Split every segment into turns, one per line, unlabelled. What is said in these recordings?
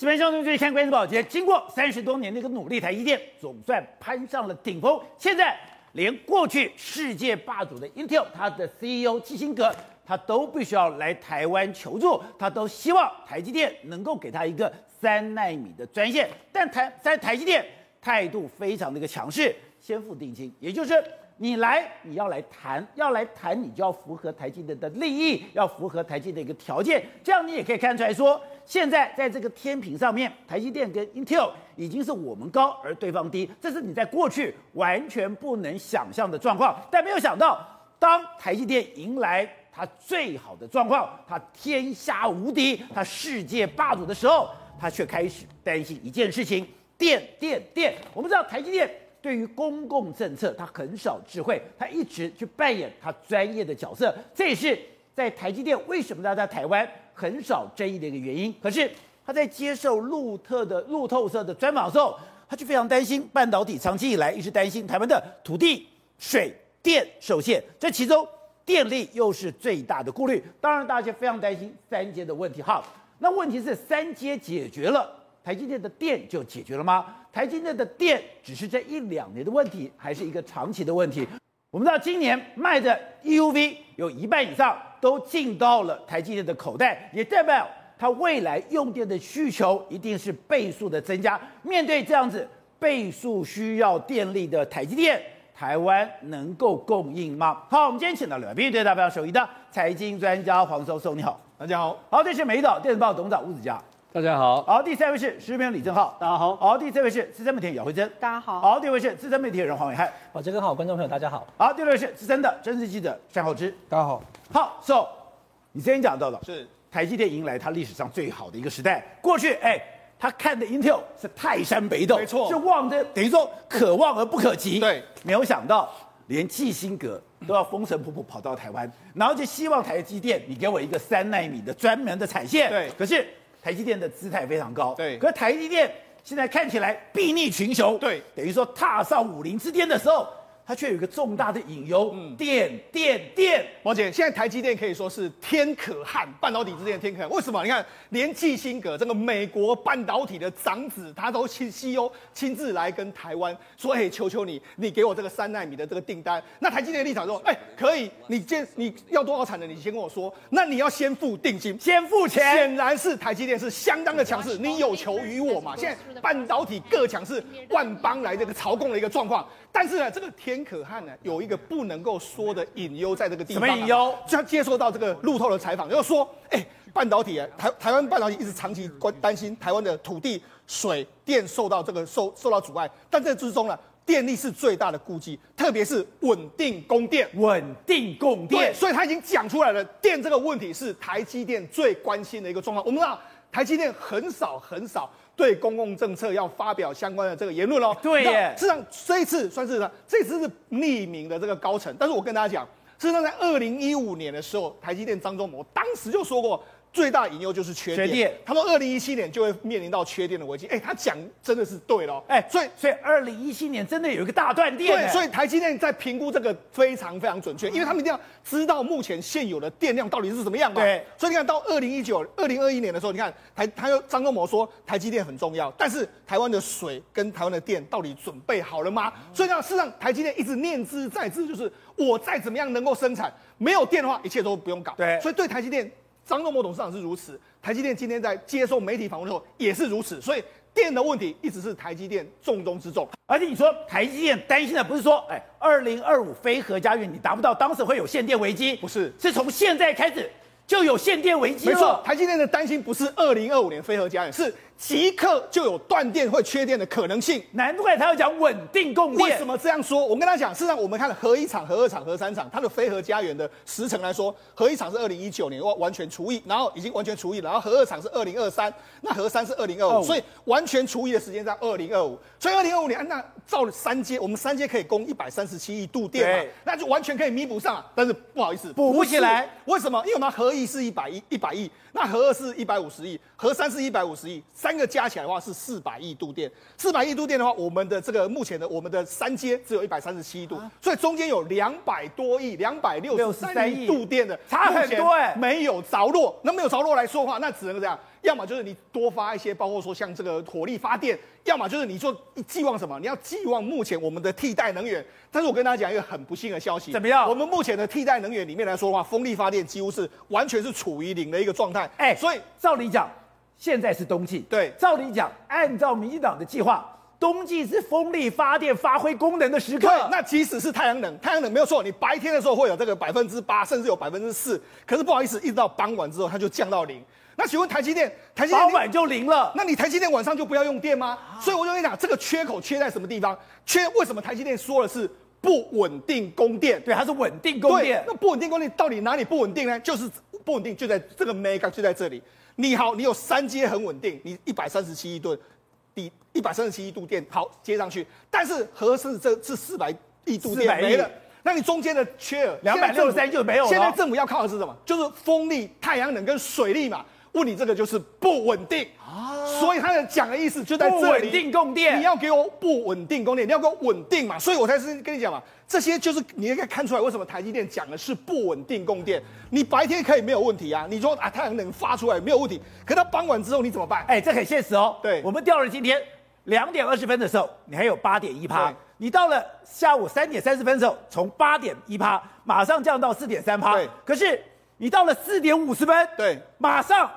这边兄弟注意看关键报捷，经过三十多年的一个努力，台积电总算攀上了顶峰。现在连过去世界霸主的 Intel，它的 CEO 基辛格，他都必须要来台湾求助，他都希望台积电能够给他一个三纳米的专线。但台在台积电态度非常的一个强势，先付定金，也就是你来你要来谈，要来谈你就要符合台积电的利益，要符合台积电的一个条件，这样你也可以看出来说。现在在这个天平上面，台积电跟 Intel 已经是我们高而对方低，这是你在过去完全不能想象的状况。但没有想到，当台积电迎来它最好的状况，它天下无敌，它世界霸主的时候，它却开始担心一件事情：电电电。我们知道台积电对于公共政策，他很少智慧，他一直去扮演他专业的角色。这也是在台积电为什么要在台湾。很少争议的一个原因，可是他在接受路特的路透社的专访的时候，他就非常担心半导体长期以来一直担心台湾的土地、水电受限，这其中电力又是最大的顾虑。当然，大家非常担心三阶的问题。哈，那问题是三阶解决了，台积电的电就解决了吗？台积电的电只是这一两年的问题，还是一个长期的问题？我们知道今年卖的 EUV 有一半以上。都进到了台积电的口袋，也代表它未来用电的需求一定是倍数的增加。面对这样子倍数需要电力的台积电，台湾能够供应吗？好，我们今天请到了对代表首席的财经专家黄教授，你好，
大家好。
好，这是美岛电子报董事长吴子嘉，
大家好。
好，第三位是时事评李正浩，
大家好。
好，第四位是资深媒体姚慧珍，
大家好。
好，第五位是资深媒体人黄伟汉，
好，这个好，观众朋友大家好。
好，第六位是资深的政治记者单浩之，
大家好。
好，So，你之前讲到了，
是
台积电迎来它历史上最好的一个时代。过去，哎，他看的 Intel 是泰山北斗，
没错，
是望着等于说可望而不可及。
对，
没有想到连基辛格都要风尘仆仆跑到台湾，然后就希望台积电你给我一个三纳米的专门的产线。
对，
可是台积电的姿态非常高。
对，
可是台积电现在看起来睥睨群雄。
对，
等于说踏上武林之巅的时候。它却有一个重大的隐忧，嗯，电电电。
毛姐，现在台积电可以说是天可汗，半导体之间的天可汗。为什么？你看，连基辛格这个美国半导体的长子，他都亲 CEO 亲自来跟台湾说：“哎，求求你，你给我这个三纳米的这个订单。”那台积电的立场说：“哎，可以，你先你要多少产能，你先跟我说。那你要先付定金，
先付钱。
显然是台积电是相当的强势，你有求于我嘛。现在半导体各强势，万邦来这个朝贡的一个状况。但是呢，这个天可汗呢，有一个不能够说的隐忧在这个地方、啊。
什么隐忧？
就要接受到这个路透的采访，就是说，哎、欸，半导体啊，台台湾半导体一直长期关担心台湾的土地、水电受到这个受受到阻碍，但这之中呢，电力是最大的顾忌，特别是稳定供电。
稳定供电，
对，所以他已经讲出来了，电这个问题是台积电最关心的一个状况。我们知道，台积电很少很少。对公共政策要发表相关的这个言论哦。
对耶，
事实上这一次算是呢，这次是匿名的这个高层。但是我跟大家讲，事实上在二零一五年的时候，台积电张忠谋当时就说过。最大隐忧就是缺电，缺电。他说，二零一七年就会面临到缺电的危机。哎，他讲真的是对了。哎，
所以所以二零一七年真的有一个大断电。
对，所以台积电在评估这个非常非常准确，因为他们一定要知道目前现有的电量到底是怎么样嘛。
对。
所以你看到二零一九、二零二一年的时候，你看台他又张忠谋说台积电很重要，但是台湾的水跟台湾的电到底准备好了吗？所以呢，事实上台积电一直念之在之，就是我再怎么样能够生产，没有电的话，一切都不用搞。
对。
所以对台积电。张忠谋董事长是如此，台积电今天在接受媒体访问的时候也是如此，所以电的问题一直是台积电重中之重。
而且你说台积电担心的不是说，哎，二零二五非核家园你达不到，当时会有限电危机，
不是，
是从现在开始就有限电危机。
没错，台积电的担心不是二零二五年非核家园，是。即刻就有断电或缺电的可能性，
难怪他要讲稳定供电。
为什么这样说？我跟他讲，事实上我们看了核一厂、核二厂、核三厂，它的非核家园的时程来说，核一厂是二零一九年完完全除役，然后已经完全除役，然后核二厂是二零二三，那核三是二零二五，所以完全除役的时间在二零二五。所以二零二五年，那照了三阶，我们三阶可以供一百三十七亿度电嘛，那就完全可以弥补上啊。但是不好意思，
补不起来。
为什么？因为我们核一是一百亿，一百亿，那核二是一百五十亿，核三是一百五十亿，三个加起来的话是。是四百亿度电，四百亿度电的话，我们的这个目前的我们的三阶只有一百三十七亿度，啊、所以中间有两百多亿、两百六十三亿度电的
差很多哎，
没有着落。那没有着落来说的话，那只能这样，要么就是你多发一些，包括说像这个火力发电，要么就是你说寄望什么？你要寄望目前我们的替代能源。但是我跟大家讲一个很不幸的消息，
怎么样？
我们目前的替代能源里面来说的话，风力发电几乎是完全是处于零的一个状态。
哎，所以照理讲，现在是冬季，
对，
照理讲，按照民进党的计划。冬季是风力发电发挥功能的时刻。
对，那即使是太阳能，太阳能没有错，你白天的时候会有这个百分之八，甚至有百分之四。可是不好意思，一直到傍晚之后，它就降到零。那请问台积电，台积电
傍晚就零了？
那你台积电晚上就不要用电吗？啊、所以我就跟你讲，这个缺口缺在什么地方？缺为什么台积电说的是不稳定供电？
对，它是稳定供电。
那不稳定供电到底哪里不稳定呢？就是不稳定就在这个 mega 就在这里。你好，你有三阶很稳定，你一百三十七亿吨。第一百三十七亿度电好接上去，但是合适这是四百亿度电没了，那你中间的缺额
两百六十三就没有了。
现在政府要靠的是什么？就是风力、太阳能跟水力嘛。问你这个就是不稳定啊，所以他的讲的意思就在这里。
不稳定供电，
你要给我不稳定供电，你要给我稳定嘛。所以我才是跟你讲嘛，这些就是你应该看出来为什么台积电讲的是不稳定供电。你白天可以没有问题啊，你说啊太阳能发出来没有问题，可它傍晚之后你怎么办？
哎，这很现实哦。
对，
我们掉了今天。两点二十分的时候，你还有八点一趴。你到了下午三点三十分的时候，从八点一趴马上降到四点三趴。对可是你到了四点五十分，
对，
马上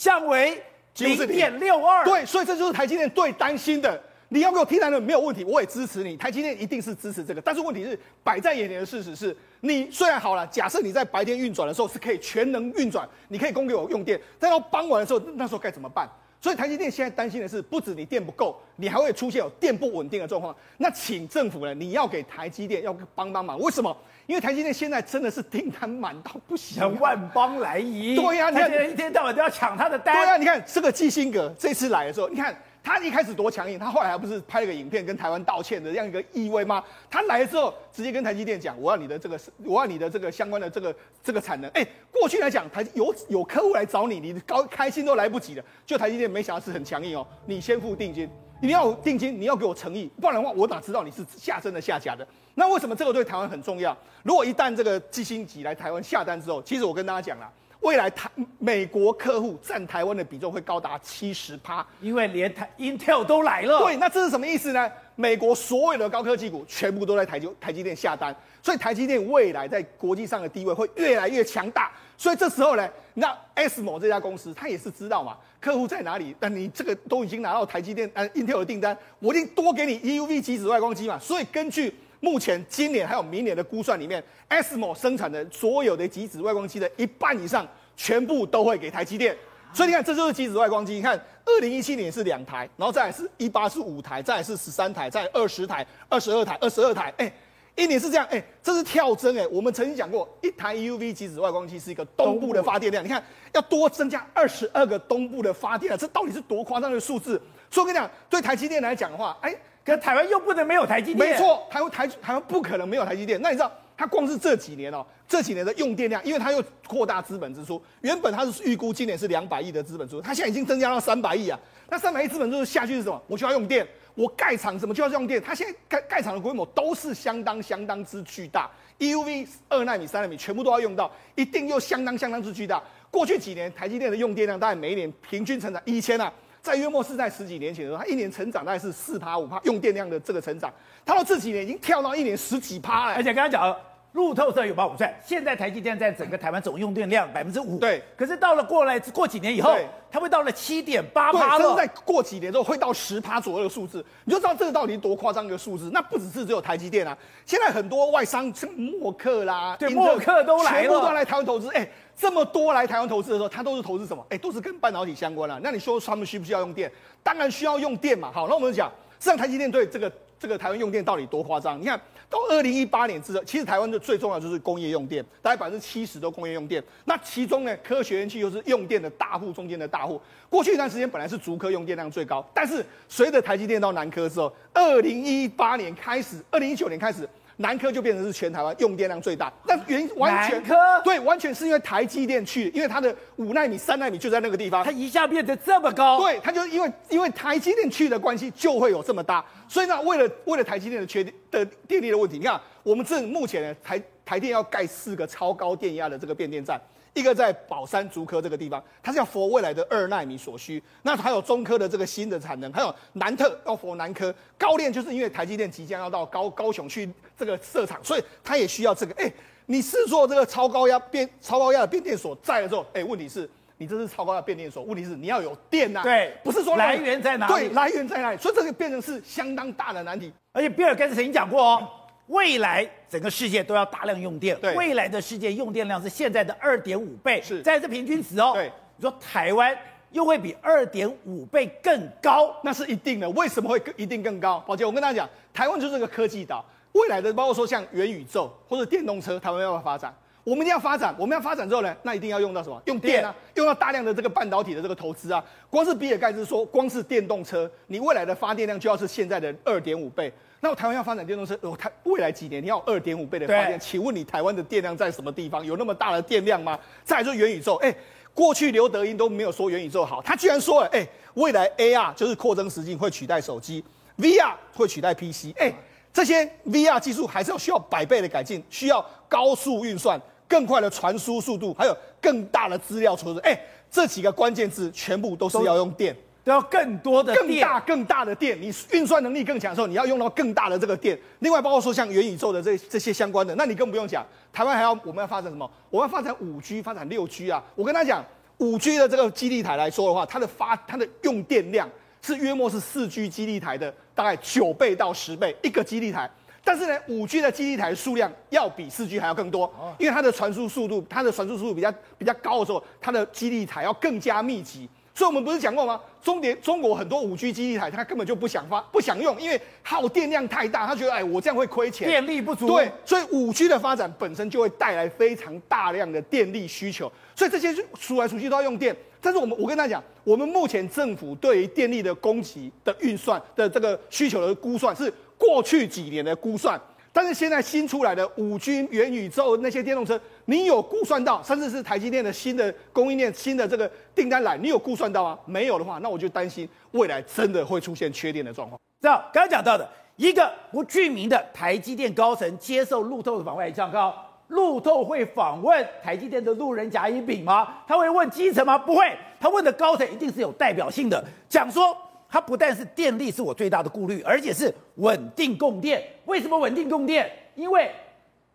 降为零点六二。
对，所以这就是台积电最担心的。你要给我替代的没有问题，我也支持你。台积电一定是支持这个，但是问题是摆在眼前的事实是，你虽然好了，假设你在白天运转的时候是可以全能运转，你可以供给我用电，但到傍晚的时候，那时候该怎么办？所以台积电现在担心的是，不止你电不够，你还会出现有电不稳定的状况。那请政府呢，你要给台积电要帮帮忙。为什么？因为台积电现在真的是订单满到不行，
万邦来仪。
对呀、啊，你看
一天到晚都要抢他的单。
对呀、啊，你看这个基辛格这次来的时候，你看。他一开始多强硬，他后来还不是拍了个影片跟台湾道歉的这样一个意味吗？他来了之后，直接跟台积电讲，我要你的这个，我要你的这个相关的这个这个产能。哎，过去来讲，台有有客户来找你，你高开心都来不及的。就台积电没想到是很强硬哦，你先付定金，你要定金，你要给我诚意，不然的话，我哪知道你是下真的下假的？那为什么这个对台湾很重要？如果一旦这个基辛级来台湾下单之后，其实我跟大家讲了。未来台美国客户占台湾的比重会高达七十趴，
因为连台 Intel 都来了。
对，那这是什么意思呢？美国所有的高科技股全部都在台积台积电下单，所以台积电未来在国际上的地位会越来越强大。所以这时候呢，那 ASML 这家公司他也是知道嘛，客户在哪里，那你这个都已经拿到台积电呃 Intel 的订单，我一定多给你 EUV 极紫外光机嘛。所以根据目前今年还有明年的估算里面，ASML 生产的所有的极紫外光机的一半以上，全部都会给台积电。所以你看，这就是极紫外光机。你看，二零一七年是两台，然后再来是一八是五台，再来是十三台，再二十台、二十二台、二十二台。哎，一年是这样，哎，这是跳增哎。我们曾经讲过，一台 EUV 极紫外光机是一个东部的发电量，你看要多增加二十二个东部的发电量，这到底是多夸张的数字？所以我跟你讲，对台积电来讲的话，哎。可台湾又不能没有台积电，没错，台湾台台湾不可能没有台积电。那你知道，它光是这几年哦，这几年的用电量，因为它又扩大资本支出，原本它是预估今年是两百亿的资本支出，它现在已经增加到三百亿啊。那三百亿资本支出下去是什么？我就要用电，我盖厂什么就要用电。它现在盖盖厂的规模都是相当相当之巨大，EUV 二奈米、三奈米全部都要用到，一定又相当相当之巨大。过去几年台积电的用电量大概每一年平均成长一千啊。在约莫是在十几年前的时候，它一年成长大概是四趴五趴，用电量的这个成长，他到这几年已经跳到一年十几趴了。
而且跟他讲，路透社有报我算，现在台积电在整个台湾总用电量百分之五。
对。
可是到了过来过几年以后，它会到了七点八趴了。
过几年之后会到十趴左右的数字，你就知道这个到底多夸张一个数字。那不只是只有台积电啊，现在很多外商像默克啦，
对，默克都来了，
全部都来台湾投资。哎。这么多来台湾投资的时候，他都是投资什么？哎，都是跟半导体相关了、啊。那你说他们需不需要用电？当然需要用电嘛。好，那我们讲，实际上台积电对这个这个台湾用电到底多夸张？你看到二零一八年之后，其实台湾的最重要就是工业用电，大概百分之七十都工业用电。那其中呢，科学园区又是用电的大户中间的大户。过去一段时间本来是竹科用电量最高，但是随着台积电到南科之后，二零一八年开始，二零一九年开始。南科就变成是全台湾用电量最大，那原因完全
科
对，完全是因为台积电去，因为它的五纳米、三纳米就在那个地方，
它一下变得这么高，
对，它就因为因为台积电去的关系，就会有这么大。所以呢，为了为了台积电的缺电的电力的问题，你看我们这目前呢，台台电要盖四个超高电压的这个变电站，一个在宝山竹科这个地方，它是要 for 未来的二纳米所需。那还有中科的这个新的产能，还有南特要 for 南科高链，就是因为台积电即将要到高高雄去这个设厂，所以它也需要这个。哎，你是做这个超高压变超高压的变电所在的时候，哎，问题是你这是超高压变电所，问题是你要有电呐、啊。
对，
不是说
来源在哪里？
对，来源在哪里？所以这个变成是相当大的难题。
而且比尔盖茨曾经讲过哦。未来整个世界都要大量用电，
对，
未来的世界用电量是现在的二点五倍，
是，
在这平均值哦。
对，
你说台湾又会比二点五倍更高，
那是一定的。为什么会更一定更高？宝杰，我跟大家讲，台湾就是个科技岛，未来的包括说像元宇宙或者电动车，台湾要不要发展？我们一定要发展，我们要发展之后呢，那一定要用到什么？用电啊，用到大量的这个半导体的这个投资啊。光是比尔盖茨说，光是电动车，你未来的发电量就要是现在的二点五倍。那台湾要发展电动车，哦，台未来几年你要二点五倍的发电，请问你台湾的电量在什么地方？有那么大的电量吗？再来说元宇宙，哎，过去刘德英都没有说元宇宙好，他居然说了，哎，未来 AR 就是扩增实境会取代手机，VR 会取代 PC，哎，这些 VR 技术还是要需要百倍的改进，需要高速运算、更快的传输速度，还有更大的资料储存，哎，这几个关键字全部都是要用电。
都要更多的
更大更大的电，你运算能力更强的时候，你要用到更大的这个电。另外，包括说像元宇宙的这这些相关的，那你更不用讲。台湾还要我们要发展什么？我们要发展五 G，发展六 G 啊！我跟他讲，五 G 的这个基地台来说的话，它的发它的用电量是约莫是四 G 基地台的大概九倍到十倍一个基地台。但是呢，五 G 的基地台数量要比四 G 还要更多，因为它的传输速度，它的传输速度比较比较高的时候，它的基地台要更加密集。所以我们不是讲过吗？中点中国很多五 G 基地台，它根本就不想发、不想用，因为耗电量太大，他觉得哎，我这样会亏钱，
电力不足。
对，所以五 G 的发展本身就会带来非常大量的电力需求，所以这些数来数去都要用电。但是我们，我跟大家讲，我们目前政府对于电力的供给的运算的这个需求的估算是过去几年的估算。但是现在新出来的五 G 元宇宙那些电动车，你有估算到，甚至是台积电的新的供应链、新的这个订单来，你有估算到吗？没有的话，那我就担心未来真的会出现缺电的状况。
这样刚刚讲到的一个不具名的台积电高层接受路透的访问，讲高路透会访问台积电的路人甲乙丙吗？他会问基层吗？不会，他问的高层一定是有代表性的，讲说。它不但是电力是我最大的顾虑，而且是稳定供电。为什么稳定供电？因为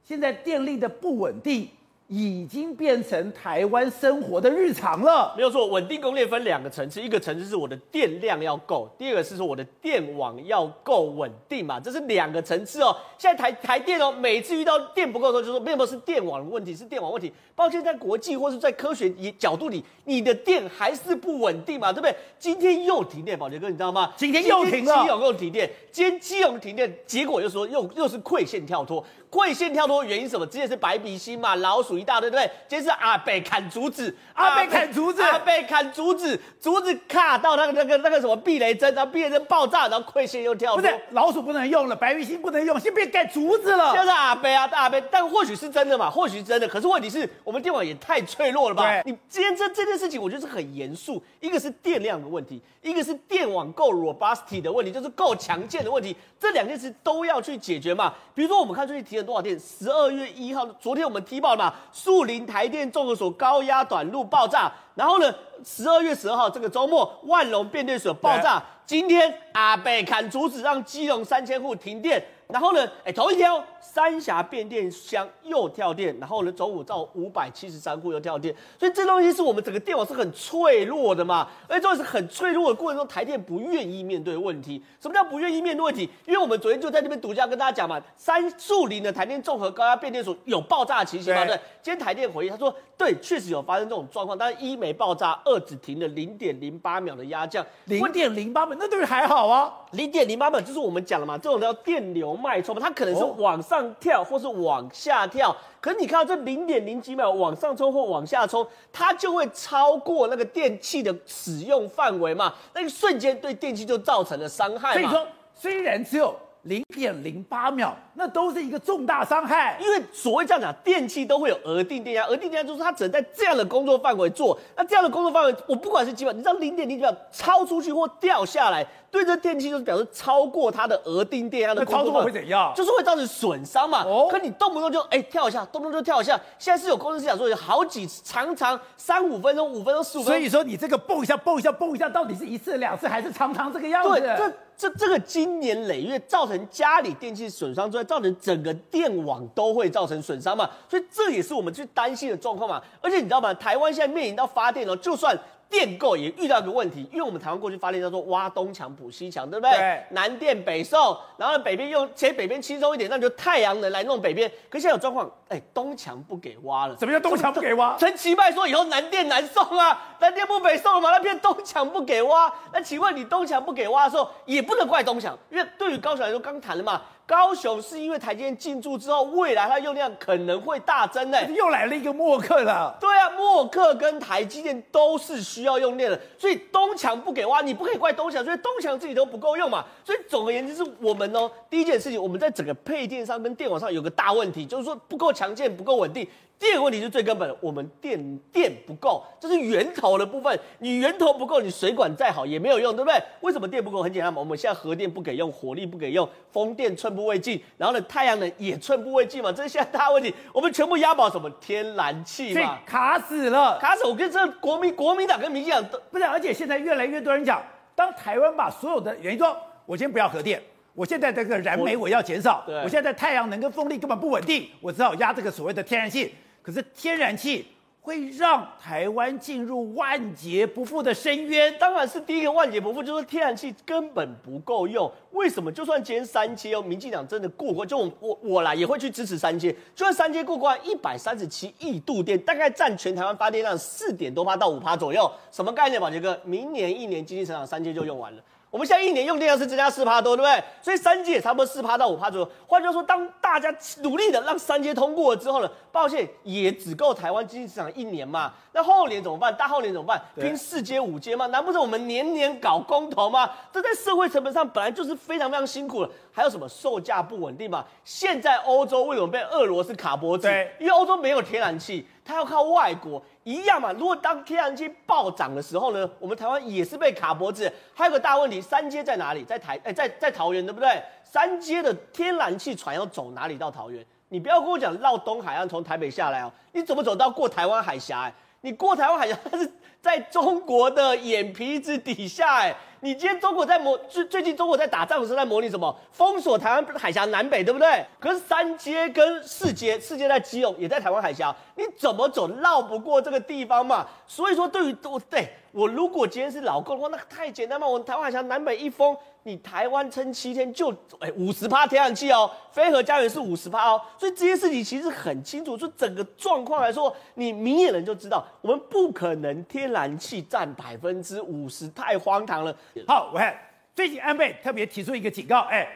现在电力的不稳定。已经变成台湾生活的日常了。
没有错，稳定供电分两个层次，一个层次是我的电量要够，第二个是说我的电网要够稳定嘛，这是两个层次哦。现在台台电哦，每次遇到电不够的时候，就说没有是电网的问题，是电网问题。抱歉，在国际或是在科学角度里，你的电还是不稳定嘛，对不对？今天又停电，宝杰哥，你知道吗？
今天又停了，
基隆又停电，今天基隆停电，结果又说又又是馈线跳脱。馈线跳脱原因什么？之前是白鼻星嘛，老鼠一大堆，对不对？今天是阿北砍竹子，
阿北砍竹子，
阿北砍竹子，竹子卡到那个那个那个什么避雷针，然后避雷针爆炸，然后馈线又跳脱。
不是老鼠不能用了，白鼻星不能用，先别改竹子了。
就是阿北啊，阿北，但或许是真的嘛，或许是真的。可是问题是我们电网也太脆弱了吧？你今天这这件事情，我觉得是很严肃。一个是电量的问题，一个是电网够 robust 的问题，就是够强健的问题。这两件事都要去解决嘛。比如说，我们看最近提了多少电，十二。二月一号，昨天我们踢爆了嘛，树林台电综合所高压短路爆炸，然后呢，十二月十二号这个周末，万隆变电所爆炸，今天阿北砍竹子，让基隆三千户停电。然后呢，哎，头一天哦，三峡变电箱又跳电，然后呢，中午到五百七十三户又跳电，所以这东西是我们整个电网是很脆弱的嘛，而且这是很脆弱的过程中，台电不愿意面对问题。什么叫不愿意面对问题？因为我们昨天就在那边独家跟大家讲嘛，三树林的台电综合高压变电所有爆炸的情形嘛，对，今天台电回应他说，对，确实有发生这种状况，但是一没爆炸，二只停了零点零八秒的压降，
零点零八秒，那对不还好啊？
零点零八秒就是我们讲了嘛，这种叫电流。脉冲嘛，它可能是往上跳或是往下跳，哦、可是你看到这零点零几秒往上冲或往下冲，它就会超过那个电器的使用范围嘛，那个瞬间对电器就造成了伤害。
所以说，虽然只有零点零八秒，那都是一个重大伤害。
因为所谓这样讲，电器都会有额定电压，额定电压就是它只能在这样的工作范围做。那这样的工作范围，我不管是几秒，你知道零点零几秒超出去或掉下来，对这电器就是表示超过它的额定电压的工作范围。
那操作会怎样？
就是会造成损伤嘛。哦。可你动不动就哎跳一下，动不动就跳一下。现在是有工程师讲说有好几常常三五分钟、五分钟、十五分钟。
所以说你这个蹦一下、蹦一下、蹦一下，到底是一次、两次，还是常常这个样子？
对，这。这这个经年累月造成家里电器损伤之外，造成整个电网都会造成损伤嘛，所以这也是我们最担心的状况嘛。而且你知道吗？台湾现在面临到发电哦，就算。电购也遇到一个问题，因为我们台湾过去发电叫做挖东墙补西墙，对不对？对。南电北送，然后北边用，其实北边轻松一点，那就太阳能来弄北边。可是现在有状况，哎，东墙不给挖了。
什么叫东墙不给挖？
陈其迈说以后南电南送啊，南电不北送了嘛，那变东墙不给挖。那请问你东墙不给挖的时候，也不能怪东墙，因为对于高雄来说，刚谈了嘛。高雄是因为台积电进驻之后，未来它用量可能会大增呢。
又来了一个默克了。
对啊，默克跟台积电都是需要用电的，所以东墙不给挖，你不可以怪东墙，所以东墙自己都不够用嘛。所以总而言之，是我们哦，第一件事情，我们在整个配电上跟电网上有个大问题，就是说不够强健，不够稳定。第二个问题是最根本的，我们电电不够，这是源头的部分。你源头不够，你水管再好也没有用，对不对？为什么电不够？很简单嘛，我们现在核电不给用，火力不给用，风电寸步未进，然后呢，太阳能也寸步未进嘛，这是现在大问题。我们全部押宝什么天然气嘛，
卡死了，
卡死。我跟这国民国民党跟民进党都
不是，而且现在越来越多人讲，当台湾把所有的原因说，我先不要核电，我现在这个燃煤我要减少，我现在太阳能跟风力根本不稳定，我只好压这个所谓的天然气。可是天然气会让台湾进入万劫不复的深渊，
当然是第一个万劫不复，就是天然气根本不够用。为什么？就算今天三接哦，民进党真的过关，就我我我啦也会去支持三接。就算三接过关，一百三十七亿度电，大概占全台湾发电量四点多趴到五趴左右，什么概念？宝杰哥，明年一年经济成长三阶就用完了。我们现在一年用电量是增加四趴多，对不对？所以三阶也差不多四趴到五趴左右。换句话说，当大家努力的让三阶通过了之后呢，抱歉，也只够台湾经济市场一年嘛。那后年怎么办？大后年怎么办？拼四阶五阶吗？难不成我们年年搞公投吗？这在社会成本上本来就是非常非常辛苦了。还有什么售价不稳定嘛？现在欧洲为什么被俄罗斯卡脖子？对，因为欧洲没有天然气，它要靠外国。一样嘛，如果当天然气暴涨的时候呢，我们台湾也是被卡脖子。还有个大问题，三阶在哪里？在台，哎，在在桃园，对不对？三阶的天然气船要走哪里到桃园？你不要跟我讲绕东海岸从台北下来哦，你怎么走到过台湾海峡？哎，你过台湾海峡，它是在中国的眼皮子底下，哎。你今天中国在模最最近中国在打仗的时候在模拟什么？封锁台湾海峡南北，对不对？可是三阶跟四阶，四阶在基隆，也在台湾海峡，你怎么走绕不过这个地方嘛？所以说对于我对我如果今天是老共的话，那太简单嘛，我台湾海峡南北一封。你台湾撑七天就哎五十趴天然气哦，飞核家园是五十趴哦，所以这些事情其实很清楚。就整个状况来说，你明眼人就知道，我们不可能天然气占百分之五十，太荒唐了。
好，我看最近安倍特别提出一个警告，哎，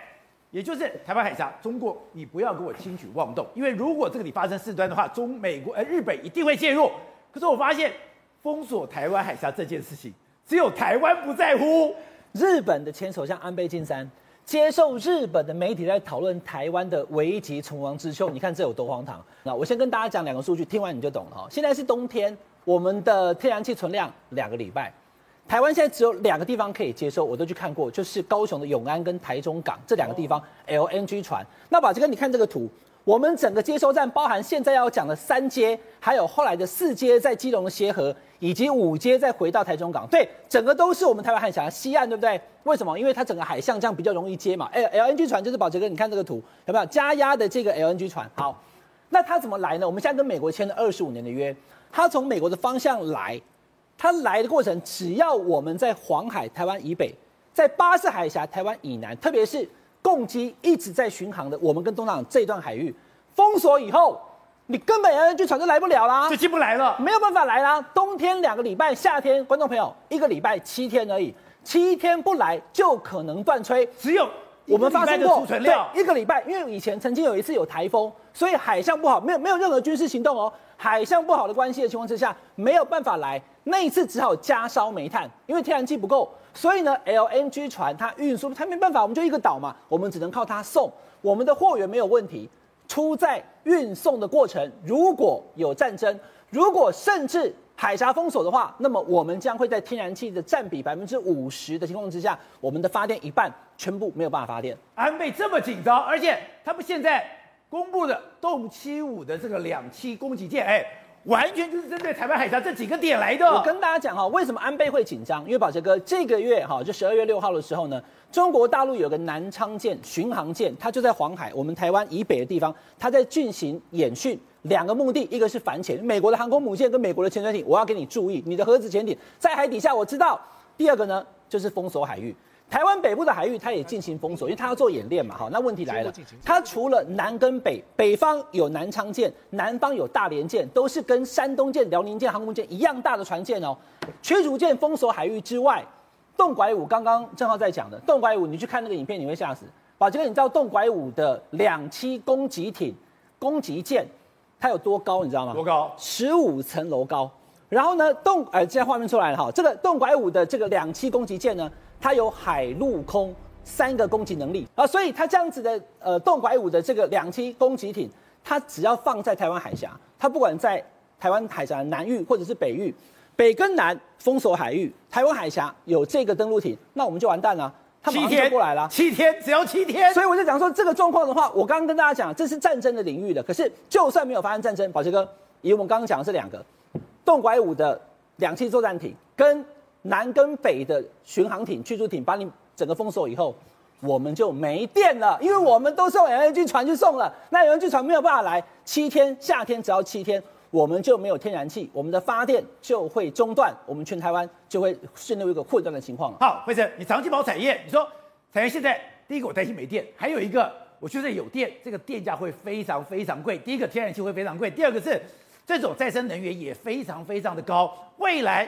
也就是台湾海峡，中国你不要给我轻举妄动，因为如果这个你发生事端的话，中美国呃日本一定会介入。可是我发现封锁台湾海峡这件事情，只有台湾不在乎。
日本的前首相安倍晋三接受日本的媒体在讨论台湾的危急存亡之秋，你看这有多荒唐？那我先跟大家讲两个数据，听完你就懂了哈。现在是冬天，我们的天然气存量两个礼拜，台湾现在只有两个地方可以接收，我都去看过，就是高雄的永安跟台中港这两个地方 LNG 船。那把这个，你看这个图，我们整个接收站包含现在要讲的三阶，还有后来的四阶在基隆的协和。以及五阶再回到台中港，对，整个都是我们台湾海峡西岸，对不对？为什么？因为它整个海象这样比较容易接嘛。哎，LNG 船就是宝杰哥，你看这个图有没有加压的这个 LNG 船？好，那它怎么来呢？我们现在跟美国签了二十五年的约，它从美国的方向来，它来的过程，只要我们在黄海、台湾以北，在巴士海峡、台湾以南，特别是共机一直在巡航的，我们跟东南亚这一段海域封锁以后。你根本 LNG 船就来不了啦，
就进不来了，
没有办法来啦。冬天两个礼拜，夏天观众朋友一个礼拜七天而已，七天不来就可能断吹。
只有
我们发生过，对，一个礼拜，因为以前曾经有一次有台风，所以海象不好，没有没有任何军事行动哦。海象不好的关系的情况之下，没有办法来，那一次只好加烧煤炭，因为天然气不够。所以呢，LNG 船它运输它没办法，我们就一个岛嘛，我们只能靠它送。我们的货源没有问题，出在运送的过程，如果有战争，如果甚至海峡封锁的话，那么我们将会在天然气的占比百分之五十的情况之下，我们的发电一半全部没有办法发电。
安倍这么紧张，而且他们现在公布的动七五的这个两栖攻击舰，哎。完全就是针对台湾海峡这几个点来的。
我跟大家讲哈，为什么安倍会紧张？因为宝杰哥这个月哈，就十二月六号的时候呢，中国大陆有个南昌舰巡航舰，它就在黄海，我们台湾以北的地方，它在进行演训，两个目的，一个是反潜，美国的航空母舰跟美国的潜水艇，我要给你注意，你的核子潜艇在海底下，我知道。第二个呢，就是封锁海域。台湾北部的海域，它也进行封锁，因为它要做演练嘛。好，那问题来了，它除了南跟北，北方有南昌舰，南方有大连舰，都是跟山东舰、辽宁舰、航空母舰一样大的船舰哦。驱逐舰封锁海域之外，洞拐五刚刚正好在讲的洞拐五，你去看那个影片，你会吓死。宝杰哥，你知道洞拐五的两栖攻击艇、攻击舰它有多高？你知道吗？
多高？
十五层楼高。然后呢，动呃，现在画面出来了哈，这个动拐五的这个两栖攻击舰呢？它有海陆空三个攻击能力啊，所以它这样子的呃，动拐五的这个两栖攻击艇，它只要放在台湾海峡，它不管在台湾海峡南域或者是北域，北跟南封锁海域，台湾海峡有这个登陆艇，那我们就完蛋了，它马上就过来了。
七天，七天只要七天。
所以我就讲说这个状况的话，我刚刚跟大家讲，这是战争的领域的，可是就算没有发生战争，宝杰哥，以我们刚刚讲的这两个洞拐五的两栖作战艇跟。南跟北的巡航艇、驱逐艇把你整个封锁以后，我们就没电了，因为我们都送 LNG 船去送了。那 LNG 船没有办法来，七天夏天只要七天，我们就没有天然气，我们的发电就会中断，我们全台湾就会陷入一个混乱的情况。
好，辉诚，你长期跑产业，你说产业现在第一个我担心没电，还有一个我觉得有电，这个电价会非常非常贵。第一个天然气会非常贵，第二个是这种再生能源也非常非常的高，未来。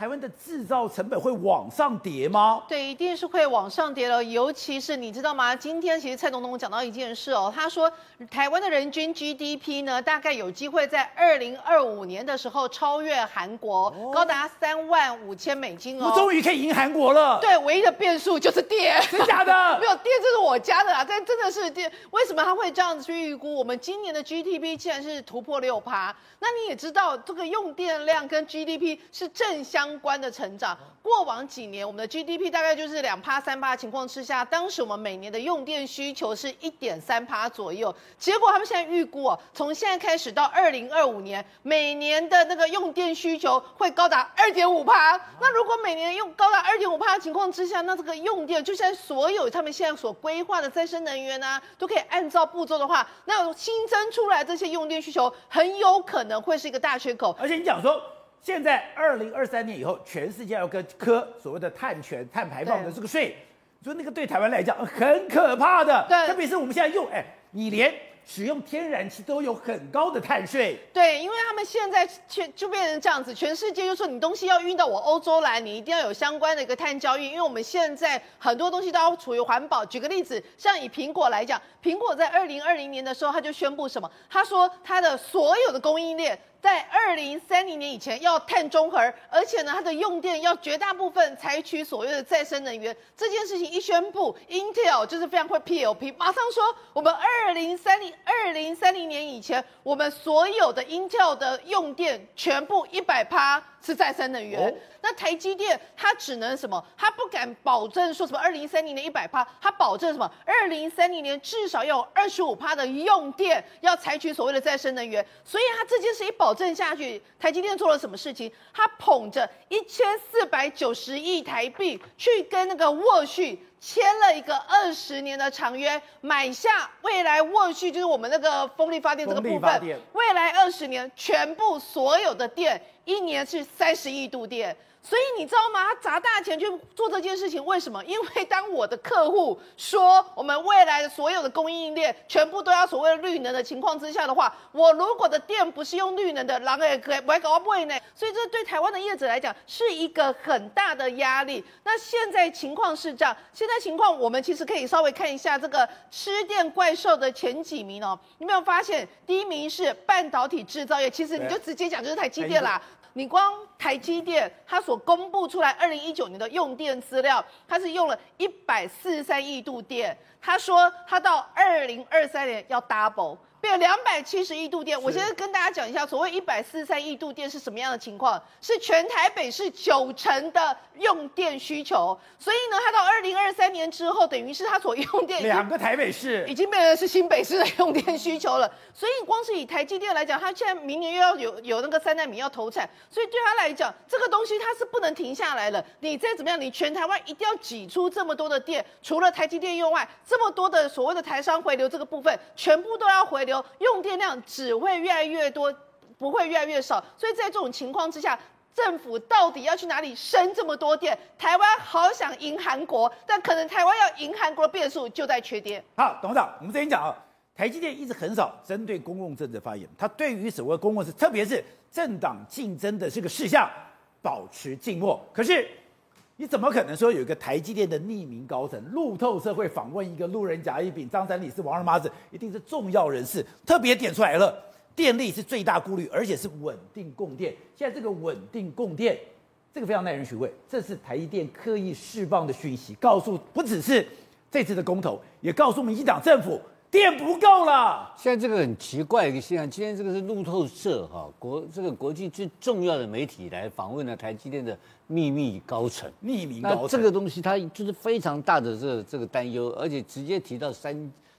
台湾的制造成本会往上叠吗？
对，一定是会往上叠了。尤其是你知道吗？今天其实蔡总统讲到一件事哦，他说台湾的人均 GDP 呢，大概有机会在二零二五年的时候超越韩国，哦、高达三万五千美金哦。
我终于可以赢韩国了。
对，唯一的变数就是电，
真假的？
没有电，这是我家的啊。但真的是电，为什么他会这样子去预估？我们今年的 GDP 竟然是突破六趴，那你也知道，这个用电量跟 GDP 是正相。相关的成长，过往几年我们的 GDP 大概就是两趴三趴情况之下，当时我们每年的用电需求是一点三趴左右。结果他们现在预估，从现在开始到二零二五年，每年的那个用电需求会高达二点五趴。那如果每年用高达二点五趴的情况之下，那这个用电就像所有他们现在所规划的再生能源啊，都可以按照步骤的话，那新增出来这些用电需求很有可能会是一个大缺口。
而且你讲说。现在二零二三年以后，全世界要跟科所谓的碳权、碳排放的这个税，所以那个对台湾来讲很可怕的。
对，
特别是我们现在用，哎，你连使用天然气都有很高的碳税。
对，因为他们现在全就变成这样子，全世界就说你东西要运到我欧洲来，你一定要有相关的一个碳交易，因为我们现在很多东西都要处于环保。举个例子，像以苹果来讲，苹果在二零二零年的时候，他就宣布什么？他说他的所有的供应链。在二零三零年以前要碳中和，而且呢，它的用电要绝大部分采取所谓的再生能源。这件事情一宣布，Intel 就是非常会 PLP，马上说我们二零三零二零三零年以前，我们所有的 Intel 的用电全部一百趴。是再生能源，哦、那台积电它只能什么？它不敢保证说什么二零三零年一百趴，它保证什么？二零三零年至少要有二十五趴的用电要采取所谓的再生能源。所以它这件事一保证下去，台积电做了什么事情？它捧着一千四百九十亿台币去跟那个沃旭。签了一个二十年的长约，买下未来沃旭，就是我们那个风力发电这个部分，未来二十年全部所有的电，一年是三十亿度电。所以你知道吗？他砸大钱去做这件事情，为什么？因为当我的客户说我们未来的所有的供应链全部都要所谓的绿能的情况之下的话，我如果的电不是用绿能的，狼也可以搞不会呢？所以这对台湾的业者来讲是一个很大的压力。那现在情况是这样，现在情况我们其实可以稍微看一下这个吃电怪兽的前几名哦。你没有发现第一名是半导体制造业？其实你就直接讲就是台积电啦。你光台积电它所公布出来二零一九年的用电资料，它是用了一百四十三亿度电，他说他到二零二三年要 double。变两百七十亿度电，我现在跟大家讲一下，所谓一百四十三亿度电是什么样的情况？是全台北市九成的用电需求，所以呢，它到二零二三年之后，等于是它所用电
两个台北市
已经变成是新北市的用电需求了。所以光是以台积电来讲，它现在明年又要有有那个三纳米要投产，所以对它来讲，这个东西它是不能停下来了。你再怎么样，你全台湾一定要挤出这么多的电，除了台积电用外，这么多的所谓的台商回流这个部分，全部都要回流。用电量只会越来越多，不会越来越少。所以在这种情况之下，政府到底要去哪里生这么多电？台湾好想赢韩国，但可能台湾要赢韩国的变数就在缺电。
好，董事长，我们之前讲啊，台积电一直很少针对公共政治发言，它对于所谓公共事，特别是政党竞争的这个事项，保持静默。可是。你怎么可能说有一个台积电的匿名高层，路透社会访问一个路人甲乙丙、张三李四王二麻子，一定是重要人士，特别点出来了，电力是最大顾虑，而且是稳定供电。现在这个稳定供电，这个非常耐人寻味，这是台积电刻意释放的讯息，告诉不只是这次的公投，也告诉民进党政府。电不够了。
现在这个很奇怪的一个现象，今天这个是路透社哈国这个国际最重要的媒体来访问了台积电的秘密高层。
匿名高层。
那这个东西它就是非常大的这个这个担忧，而且直接提到三，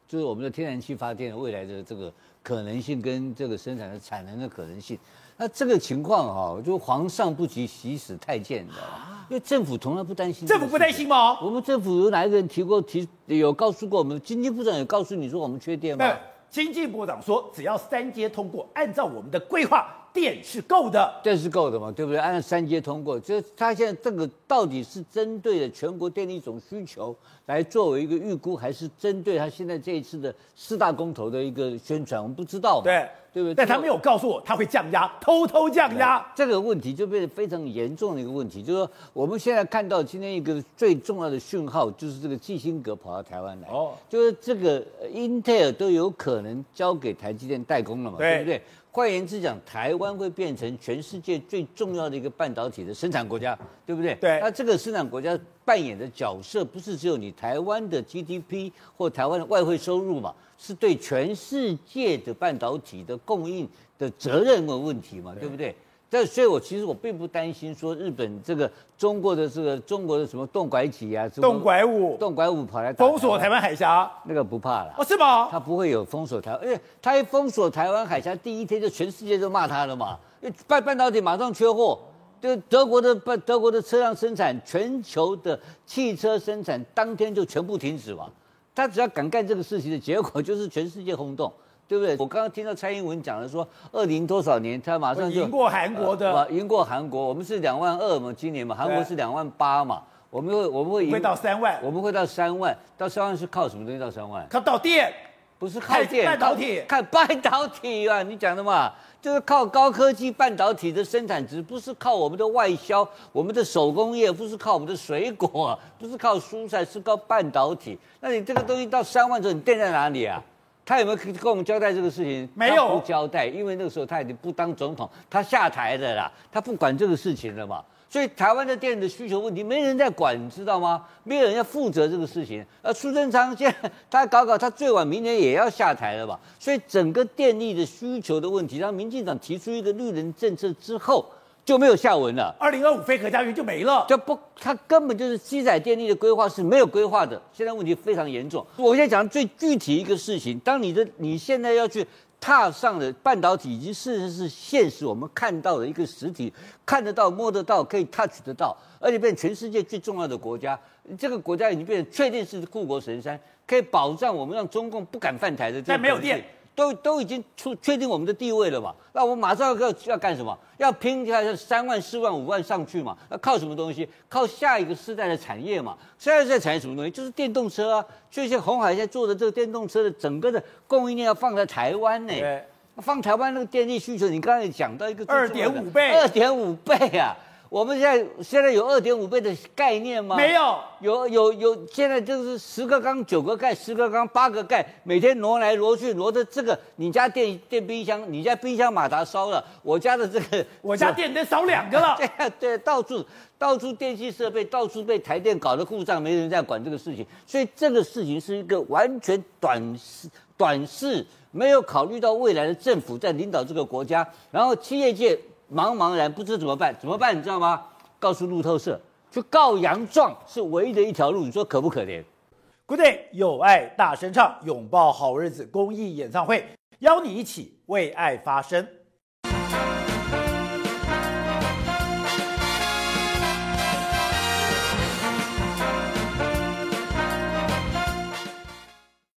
就是我们的天然气发电未来的这个可能性跟这个生产的产能的可能性。那这个情况哈，就皇上不急急死太监，你知道吗？因为政府从来不担心。
政府不担心吗？
我们政府有哪一个人提过提有告诉过我们？经济部长有告诉你说我们缺电吗？
经济部长说，只要三阶通过，按照我们的规划，电是够的。
电是够的嘛，对不对？按照三阶通过，就是他现在这个到底是针对的全国电力总需求来作为一个预估，还是针对他现在这一次的四大公投的一个宣传？我们不知道。
对。
对不对？
但他没有告诉我他会降压，偷偷降压。
这个问题就变得非常严重的一个问题，就是说我们现在看到今天一个最重要的讯号，就是这个基辛格跑到台湾来，哦，就是这个英特尔都有可能交给台积电代工了嘛，对，对不对？换言之讲，台湾会变成全世界最重要的一个半导体的生产国家，对不对？
对。
那这个生产国家扮演的角色，不是只有你台湾的 GDP 或台湾的外汇收入嘛？是对全世界的半导体的供应的责任的问题嘛？对不对？但所以，我其实我并不担心说日本这个中国的这个中国的什么动拐体啊，
动拐五，
动拐五跑来
封锁台湾海峡，
那个不怕了。
哦，是吗？
他不会有封锁台湾，因为他一封锁台湾海峡，第一天就全世界都骂他了嘛。半半导体马上缺货，就德国的半德国的车辆生产，全球的汽车生产当天就全部停止嘛。他只要敢干这个事情的结果，就是全世界轰动。对不对？我刚刚听到蔡英文讲的说，二零多少年他马上就
赢过韩国的，
呃、赢过韩国。我们是两万二嘛，今年嘛，韩国是两万八嘛。我们会我们会赢
会到三万，
我们会到三万，到三万是靠什么东西到三万？
靠导电，
不是靠电，
半导体，
看半导体啊！你讲的嘛，就是靠高科技半导体的生产值，不是靠我们的外销，我们的手工业，不是靠我们的水果，不是靠蔬菜，是靠半导体。那你这个东西到三万之后，你电在哪里啊？他有没有跟我们交代这个事情？
没有
不交代，因为那个时候他已经不当总统，他下台了啦，他不管这个事情了嘛。所以台湾的电的需求问题没人在管，你知道吗？没有人要负责这个事情。而苏贞昌现在他搞搞，他最晚明年也要下台了吧？所以整个电力的需求的问题，让民进党提出一个绿能政策之后。就没有下文了。
二零二五非核家园就没了，
就不，它根本就是基载电力的规划是没有规划的。现在问题非常严重。我现在讲最具体一个事情，当你的你现在要去踏上的半导体，已经事实是现实，我们看到的一个实体，看得到、摸得到、可以 touch 得到，而且变成全世界最重要的国家。这个国家已经变成确定是护国神山，可以保障我们让中共不敢犯台的这个。
但没有电。
都都已经出确定我们的地位了嘛？那我们马上要要干什么？要拼一下三万、四万、五万上去嘛？要靠什么东西？靠下一个世代的产业嘛？下一个世代产业什么东西？就是电动车啊！就像红海现在做的这个电动车的整个的供应链要放在台湾呢。对，放台湾那个电力需求，你刚才讲到一个
二点五倍，
二点五倍啊！我们现在现在有二点五倍的概念吗？
没有，
有有有，现在就是十个缸九个盖，十个缸八个盖，每天挪来挪去，挪的这个，你家电电冰箱，你家冰箱马达烧了，我家的这个，
我家电灯烧两个了。
对啊，对，到处到处电器设备，到处被台电搞得故障，没人在管这个事情，所以这个事情是一个完全短视短视，没有考虑到未来的政府在领导这个国家，然后企业界。茫茫然不知怎么办，怎么办？你知道吗？告诉路透社，去告杨壮是唯一的一条路。你说可不可怜
？Good day，有爱大声唱，拥抱好日子公益演唱会，邀你一起为爱发声。